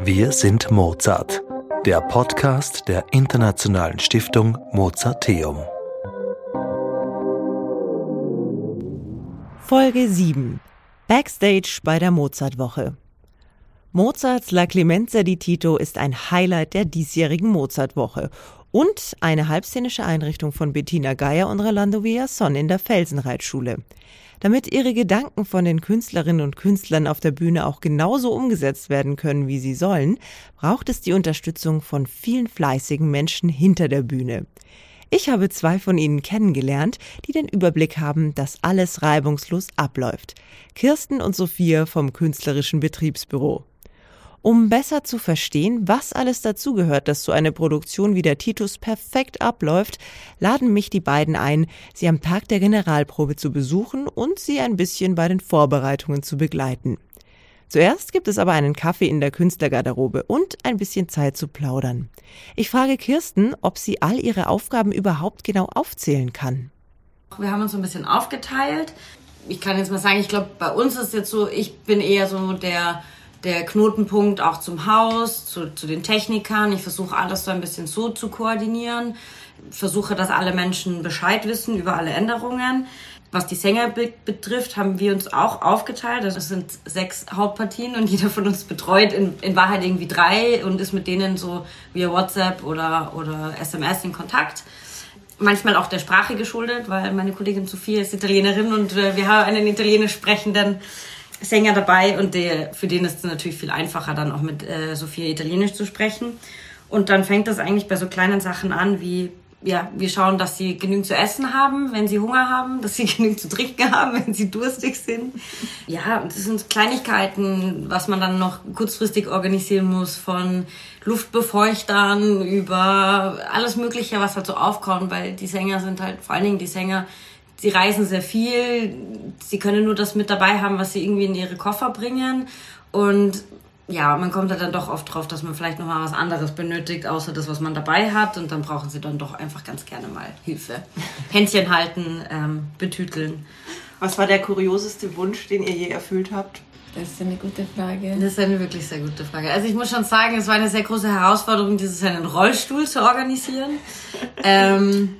Wir sind Mozart, der Podcast der Internationalen Stiftung Mozarteum. Folge 7 Backstage bei der Mozartwoche. Mozarts La Clemenza di Tito ist ein Highlight der diesjährigen Mozartwoche und eine halbszenische Einrichtung von Bettina Geier und Rolando Villason in der Felsenreitschule. Damit ihre Gedanken von den Künstlerinnen und Künstlern auf der Bühne auch genauso umgesetzt werden können, wie sie sollen, braucht es die Unterstützung von vielen fleißigen Menschen hinter der Bühne. Ich habe zwei von ihnen kennengelernt, die den Überblick haben, dass alles reibungslos abläuft. Kirsten und Sophia vom Künstlerischen Betriebsbüro. Um besser zu verstehen, was alles dazugehört, dass so eine Produktion wie der Titus perfekt abläuft, laden mich die beiden ein, sie am Tag der Generalprobe zu besuchen und sie ein bisschen bei den Vorbereitungen zu begleiten. Zuerst gibt es aber einen Kaffee in der Künstlergarderobe und ein bisschen Zeit zu plaudern. Ich frage Kirsten, ob sie all ihre Aufgaben überhaupt genau aufzählen kann. Wir haben uns ein bisschen aufgeteilt. Ich kann jetzt mal sagen, ich glaube, bei uns ist jetzt so, ich bin eher so der der Knotenpunkt auch zum Haus, zu, zu den Technikern. Ich versuche alles so ein bisschen so zu koordinieren. Versuche, dass alle Menschen Bescheid wissen über alle Änderungen. Was die Sänger be betrifft, haben wir uns auch aufgeteilt. Das also sind sechs Hauptpartien und jeder von uns betreut in, in Wahrheit irgendwie drei und ist mit denen so via WhatsApp oder, oder SMS in Kontakt manchmal auch der Sprache geschuldet, weil meine Kollegin Sophia ist Italienerin und äh, wir haben einen italienisch sprechenden Sänger dabei und der, für den ist es natürlich viel einfacher, dann auch mit äh, Sophia Italienisch zu sprechen. Und dann fängt das eigentlich bei so kleinen Sachen an, wie ja, wir schauen, dass sie genügend zu essen haben, wenn sie Hunger haben, dass sie genügend zu trinken haben, wenn sie durstig sind. Ja, das sind Kleinigkeiten, was man dann noch kurzfristig organisieren muss, von Luftbefeuchtern über alles Mögliche, was halt so aufkommt, weil die Sänger sind halt, vor allen Dingen die Sänger, sie reisen sehr viel, sie können nur das mit dabei haben, was sie irgendwie in ihre Koffer bringen. Und ja, man kommt da dann doch oft drauf, dass man vielleicht nochmal was anderes benötigt, außer das, was man dabei hat. Und dann brauchen sie dann doch einfach ganz gerne mal Hilfe. Händchen halten, ähm, betüteln. Was war der kurioseste Wunsch, den ihr je erfüllt habt? Das ist eine gute Frage. Das ist eine wirklich sehr gute Frage. Also ich muss schon sagen, es war eine sehr große Herausforderung, dieses einen Rollstuhl zu organisieren. ähm,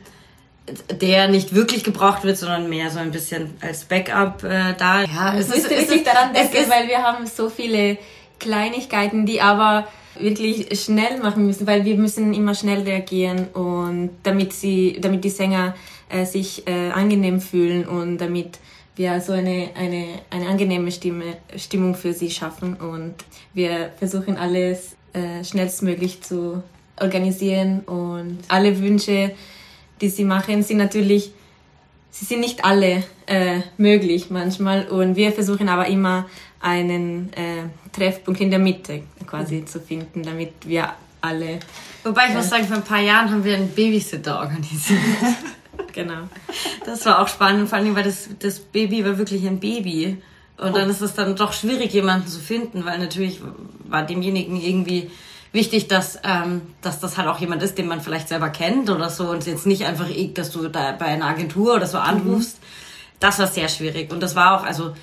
der nicht wirklich gebraucht wird, sondern mehr so ein bisschen als Backup äh, da. Ja, es ist, ist daran denken, ist, weil wir haben so viele Kleinigkeiten, die aber wirklich schnell machen müssen, weil wir müssen immer schnell reagieren und damit sie, damit die Sänger äh, sich äh, angenehm fühlen und damit wir so eine, eine, eine angenehme Stimme, Stimmung für sie schaffen und wir versuchen alles äh, schnellstmöglich zu organisieren und alle Wünsche die sie machen, sind natürlich, sie sind nicht alle äh, möglich manchmal und wir versuchen aber immer einen äh, Treffpunkt in der Mitte quasi zu finden, damit wir alle. Wobei ich äh, muss sagen, vor ein paar Jahren haben wir einen Babysitter organisiert. genau. Das war auch spannend, vor allem, weil das, das Baby war wirklich ein Baby. Und dann ist es dann doch schwierig, jemanden zu finden, weil natürlich war demjenigen irgendwie wichtig, dass, ähm, dass das halt auch jemand ist, den man vielleicht selber kennt oder so und jetzt nicht einfach, dass du da bei einer Agentur oder so anrufst. Mhm. Das war sehr schwierig und das war auch, also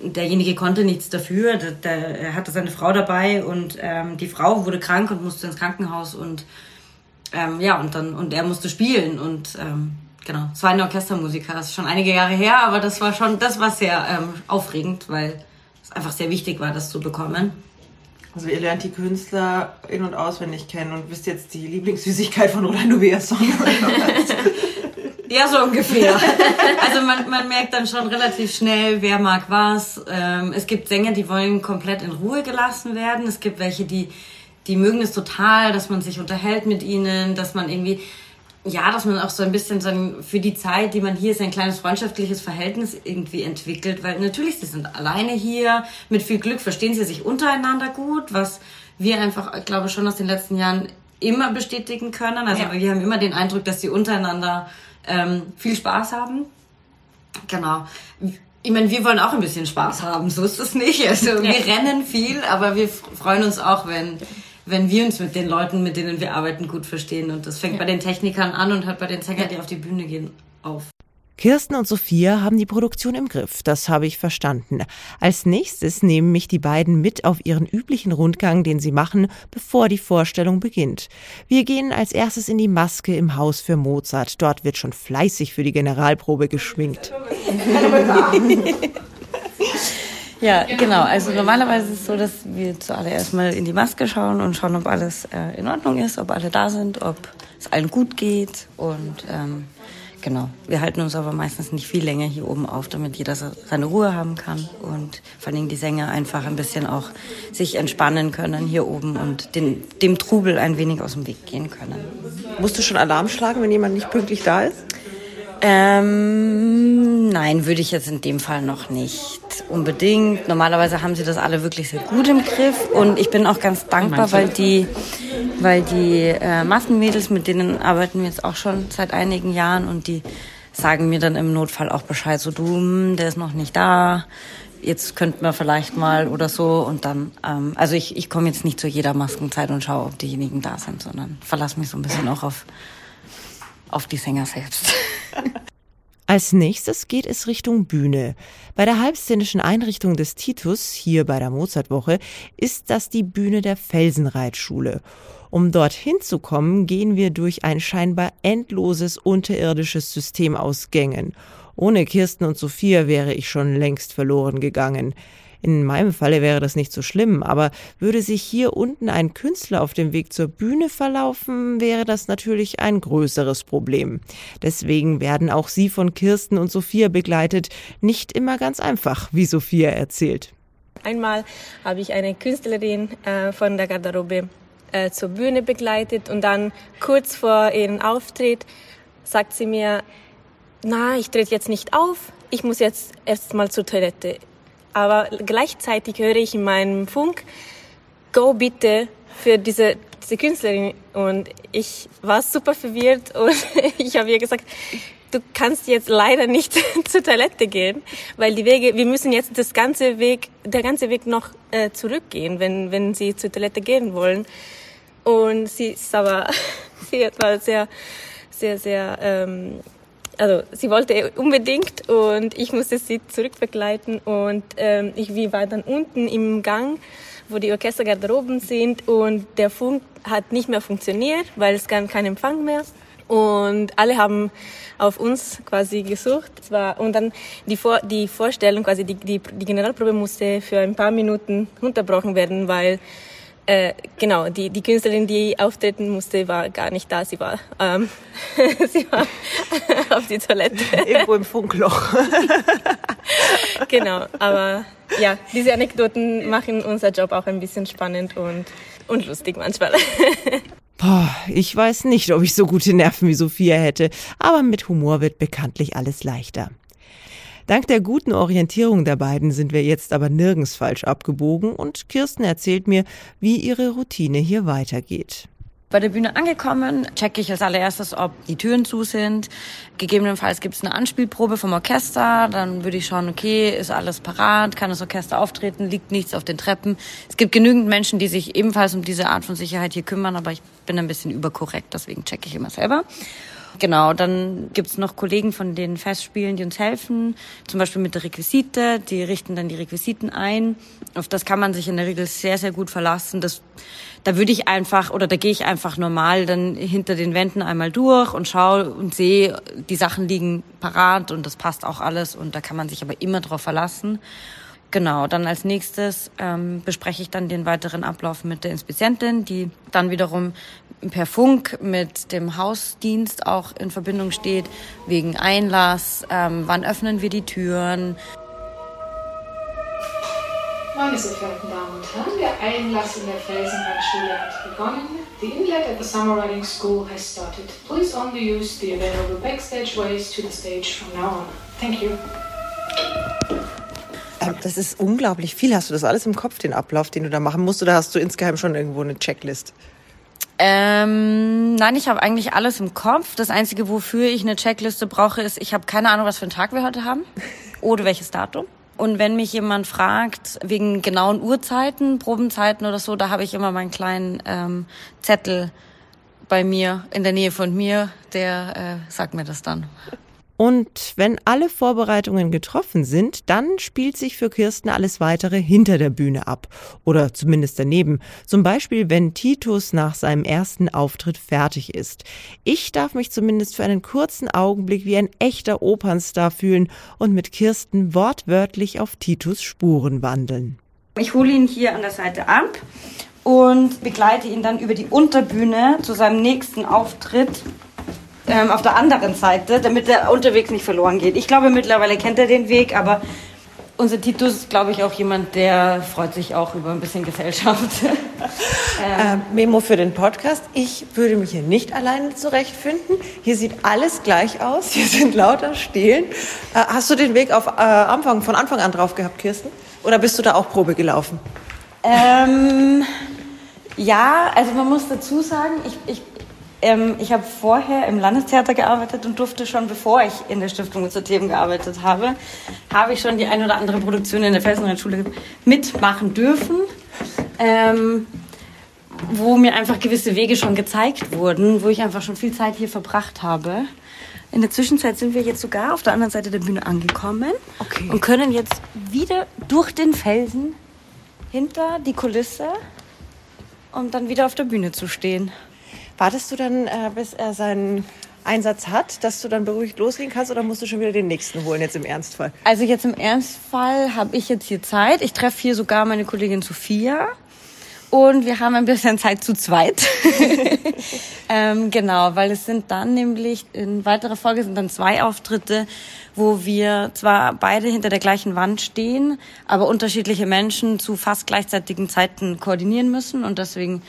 derjenige konnte nichts dafür. Der, der, er hatte seine Frau dabei und ähm, die Frau wurde krank und musste ins Krankenhaus und ähm, ja und dann und er musste spielen und ähm, genau, es war ein Orchestermusiker. Das ist schon einige Jahre her, aber das war schon, das war sehr ähm, aufregend, weil es einfach sehr wichtig war, das zu bekommen. Also ihr lernt die Künstler in- und auswendig kennen und wisst jetzt die Lieblingssüßigkeit von Rolando Villasson. ja, so ungefähr. Also man, man merkt dann schon relativ schnell, wer mag was. Ähm, es gibt Sänger, die wollen komplett in Ruhe gelassen werden. Es gibt welche, die, die mögen es total, dass man sich unterhält mit ihnen, dass man irgendwie ja, dass man auch so ein bisschen so für die Zeit, die man hier ist, ein kleines freundschaftliches Verhältnis irgendwie entwickelt, weil natürlich, sie sind alleine hier, mit viel Glück verstehen sie sich untereinander gut, was wir einfach, ich glaube, schon aus den letzten Jahren immer bestätigen können. Also ja. wir haben immer den Eindruck, dass sie untereinander ähm, viel Spaß haben. Genau. Ich meine, wir wollen auch ein bisschen Spaß haben, so ist es nicht. Also wir ja. rennen viel, aber wir freuen uns auch, wenn wenn wir uns mit den Leuten, mit denen wir arbeiten, gut verstehen. Und das fängt ja. bei den Technikern an und hört bei den Sängern, die auf die Bühne gehen, auf. Kirsten und Sophia haben die Produktion im Griff, das habe ich verstanden. Als nächstes nehmen mich die beiden mit auf ihren üblichen Rundgang, den sie machen, bevor die Vorstellung beginnt. Wir gehen als erstes in die Maske im Haus für Mozart. Dort wird schon fleißig für die Generalprobe geschminkt. Ja, genau. Also normalerweise ist es so, dass wir zuallererst mal in die Maske schauen und schauen, ob alles äh, in Ordnung ist, ob alle da sind, ob es allen gut geht und ähm, Genau. Wir halten uns aber meistens nicht viel länger hier oben auf, damit jeder seine Ruhe haben kann und vor allem die Sänger einfach ein bisschen auch sich entspannen können hier oben und den, dem Trubel ein wenig aus dem Weg gehen können. Musst du schon Alarm schlagen, wenn jemand nicht pünktlich da ist? Ähm, nein, würde ich jetzt in dem Fall noch nicht unbedingt. Normalerweise haben sie das alle wirklich sehr gut im Griff und ich bin auch ganz dankbar, weil die, weil die äh, Massenmädels, mit denen arbeiten wir jetzt auch schon seit einigen Jahren und die sagen mir dann im Notfall auch Bescheid, so du, hm, der ist noch nicht da, jetzt könnten wir vielleicht mal oder so und dann, ähm, also ich, ich komme jetzt nicht zu jeder Maskenzeit und schaue, ob diejenigen da sind, sondern verlasse mich so ein bisschen auch auf, auf die Sänger selbst. Als nächstes geht es Richtung Bühne. Bei der halbszenischen Einrichtung des Titus, hier bei der Mozartwoche, ist das die Bühne der Felsenreitschule. Um dorthin zu kommen, gehen wir durch ein scheinbar endloses unterirdisches System aus Gängen. Ohne Kirsten und Sophia wäre ich schon längst verloren gegangen. In meinem Falle wäre das nicht so schlimm, aber würde sich hier unten ein Künstler auf dem Weg zur Bühne verlaufen, wäre das natürlich ein größeres Problem. Deswegen werden auch sie von Kirsten und Sophia begleitet, nicht immer ganz einfach, wie Sophia erzählt. Einmal habe ich eine Künstlerin äh, von der Garderobe äh, zur Bühne begleitet und dann kurz vor ihrem Auftritt sagt sie mir, na, ich trete jetzt nicht auf, ich muss jetzt erst mal zur Toilette aber gleichzeitig höre ich in meinem Funk, go bitte für diese, diese Künstlerin. Und ich war super verwirrt und ich habe ihr gesagt, du kannst jetzt leider nicht zur Toilette gehen, weil die Wege, wir müssen jetzt das ganze Weg, der ganze Weg noch äh, zurückgehen, wenn, wenn sie zur Toilette gehen wollen. Und sie ist aber, sie war sehr, sehr, sehr ähm, also sie wollte unbedingt und ich musste sie zurückbegleiten und ähm, ich wir war dann unten im Gang, wo die Orchestergarderoben sind und der Funk hat nicht mehr funktioniert, weil es gab keinen Empfang mehr und alle haben auf uns quasi gesucht. War, und dann die, Vor die Vorstellung, quasi die, die, die Generalprobe musste für ein paar Minuten unterbrochen werden, weil äh, genau, die, die Künstlerin, die auftreten musste, war gar nicht da. Sie war, ähm, sie war auf die Toilette. Irgendwo im Funkloch. genau, aber ja, diese Anekdoten machen unser Job auch ein bisschen spannend und, und lustig manchmal. Boah, ich weiß nicht, ob ich so gute Nerven wie Sophia hätte, aber mit Humor wird bekanntlich alles leichter. Dank der guten Orientierung der beiden sind wir jetzt aber nirgends falsch abgebogen und Kirsten erzählt mir, wie ihre Routine hier weitergeht. Bei der Bühne angekommen, checke ich als allererstes, ob die Türen zu sind. Gegebenenfalls gibt es eine Anspielprobe vom Orchester. Dann würde ich schauen, okay, ist alles parat, kann das Orchester auftreten, liegt nichts auf den Treppen. Es gibt genügend Menschen, die sich ebenfalls um diese Art von Sicherheit hier kümmern, aber ich bin ein bisschen überkorrekt, deswegen checke ich immer selber. Genau, dann gibt's noch Kollegen von den Festspielen, die uns helfen, zum Beispiel mit der Requisite, die richten dann die Requisiten ein. Auf das kann man sich in der Regel sehr, sehr gut verlassen. Das, da würde ich einfach oder da gehe ich einfach normal dann hinter den Wänden einmal durch und schaue und sehe, die Sachen liegen parat und das passt auch alles und da kann man sich aber immer drauf verlassen. Genau, dann als nächstes ähm, bespreche ich dann den weiteren Ablauf mit der Inspizientin, die dann wiederum per Funk mit dem Hausdienst auch in Verbindung steht, wegen Einlass, ähm, wann öffnen wir die Türen. Meine sehr verehrten Damen und Herren, der Einlass in der Felsenbergschule hat begonnen. The inlet at the Summer Riding School has started. Please only use the available backstage ways to the stage from now on. Thank you. Ähm, das ist unglaublich viel. Hast du das alles im Kopf, den Ablauf, den du da machen musst, oder hast du insgeheim schon irgendwo eine Checklist? Ähm, nein, ich habe eigentlich alles im Kopf. Das Einzige, wofür ich eine Checkliste brauche, ist, ich habe keine Ahnung, was für einen Tag wir heute haben oder welches Datum. Und wenn mich jemand fragt, wegen genauen Uhrzeiten, Probenzeiten oder so, da habe ich immer meinen kleinen ähm, Zettel bei mir, in der Nähe von mir, der äh, sagt mir das dann. Und wenn alle Vorbereitungen getroffen sind, dann spielt sich für Kirsten alles weitere hinter der Bühne ab. Oder zumindest daneben. Zum Beispiel, wenn Titus nach seinem ersten Auftritt fertig ist. Ich darf mich zumindest für einen kurzen Augenblick wie ein echter Opernstar fühlen und mit Kirsten wortwörtlich auf Titus Spuren wandeln. Ich hole ihn hier an der Seite ab und begleite ihn dann über die Unterbühne zu seinem nächsten Auftritt ähm, auf der anderen Seite, damit er unterwegs nicht verloren geht. Ich glaube, mittlerweile kennt er den Weg, aber unser Titus ist, glaube ich, auch jemand, der freut sich auch über ein bisschen Gesellschaft. ähm. äh, Memo für den Podcast. Ich würde mich hier nicht alleine zurechtfinden. Hier sieht alles gleich aus. Hier sind lauter Stelen. Äh, hast du den Weg auf, äh, Anfang, von Anfang an drauf gehabt, Kirsten? Oder bist du da auch Probe gelaufen? Ähm, ja, also man muss dazu sagen, ich, ich ähm, ich habe vorher im Landestheater gearbeitet und durfte schon, bevor ich in der Stiftung zur Themen gearbeitet habe, habe ich schon die ein oder andere Produktion in der Felsenreitschule mitmachen dürfen. Ähm, wo mir einfach gewisse Wege schon gezeigt wurden, wo ich einfach schon viel Zeit hier verbracht habe. In der Zwischenzeit sind wir jetzt sogar auf der anderen Seite der Bühne angekommen okay. und können jetzt wieder durch den Felsen hinter die Kulisse, um dann wieder auf der Bühne zu stehen. Wartest du dann, äh, bis er seinen Einsatz hat, dass du dann beruhigt loslegen kannst oder musst du schon wieder den nächsten holen, jetzt im Ernstfall? Also jetzt im Ernstfall habe ich jetzt hier Zeit. Ich treffe hier sogar meine Kollegin Sophia. Und wir haben ein bisschen Zeit zu zweit. ähm, genau, weil es sind dann nämlich in weiterer Folge sind dann zwei Auftritte, wo wir zwar beide hinter der gleichen Wand stehen, aber unterschiedliche Menschen zu fast gleichzeitigen Zeiten koordinieren müssen. Und deswegen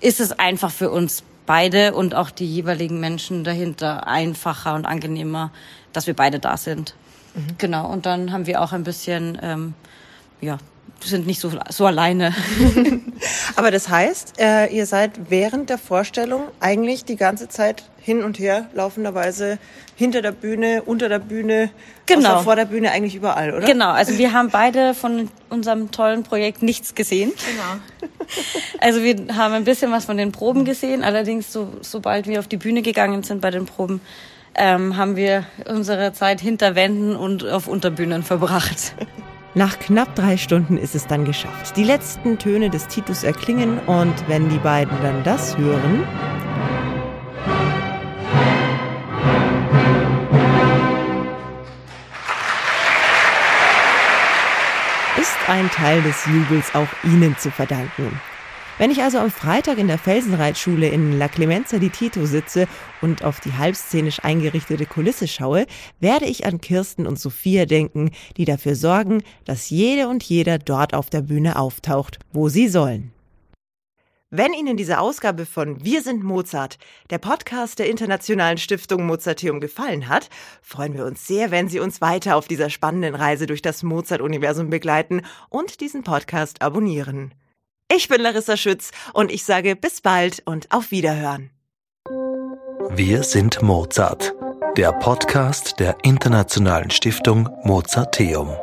ist es einfach für uns beide und auch die jeweiligen Menschen dahinter einfacher und angenehmer, dass wir beide da sind. Mhm. Genau. Und dann haben wir auch ein bisschen, ähm, ja, sind nicht so, so alleine. Aber das heißt, äh, ihr seid während der Vorstellung eigentlich die ganze Zeit hin und her laufenderweise hinter der Bühne, unter der Bühne, genau. vor der Bühne, eigentlich überall, oder? Genau, also wir haben beide von unserem tollen Projekt nichts gesehen. Genau. Also wir haben ein bisschen was von den Proben gesehen, allerdings so, sobald wir auf die Bühne gegangen sind bei den Proben, ähm, haben wir unsere Zeit hinter Wänden und auf Unterbühnen verbracht. Nach knapp drei Stunden ist es dann geschafft. Die letzten Töne des Titus erklingen und wenn die beiden dann das hören, ist ein Teil des Jubels auch Ihnen zu verdanken. Wenn ich also am Freitag in der Felsenreitschule in La Clemenza di Tito sitze und auf die halbszenisch eingerichtete Kulisse schaue, werde ich an Kirsten und Sophia denken, die dafür sorgen, dass jede und jeder dort auf der Bühne auftaucht, wo sie sollen. Wenn Ihnen diese Ausgabe von Wir sind Mozart, der Podcast der Internationalen Stiftung Mozarteum gefallen hat, freuen wir uns sehr, wenn Sie uns weiter auf dieser spannenden Reise durch das Mozart-Universum begleiten und diesen Podcast abonnieren. Ich bin Larissa Schütz und ich sage bis bald und auf Wiederhören. Wir sind Mozart, der Podcast der Internationalen Stiftung Mozarteum.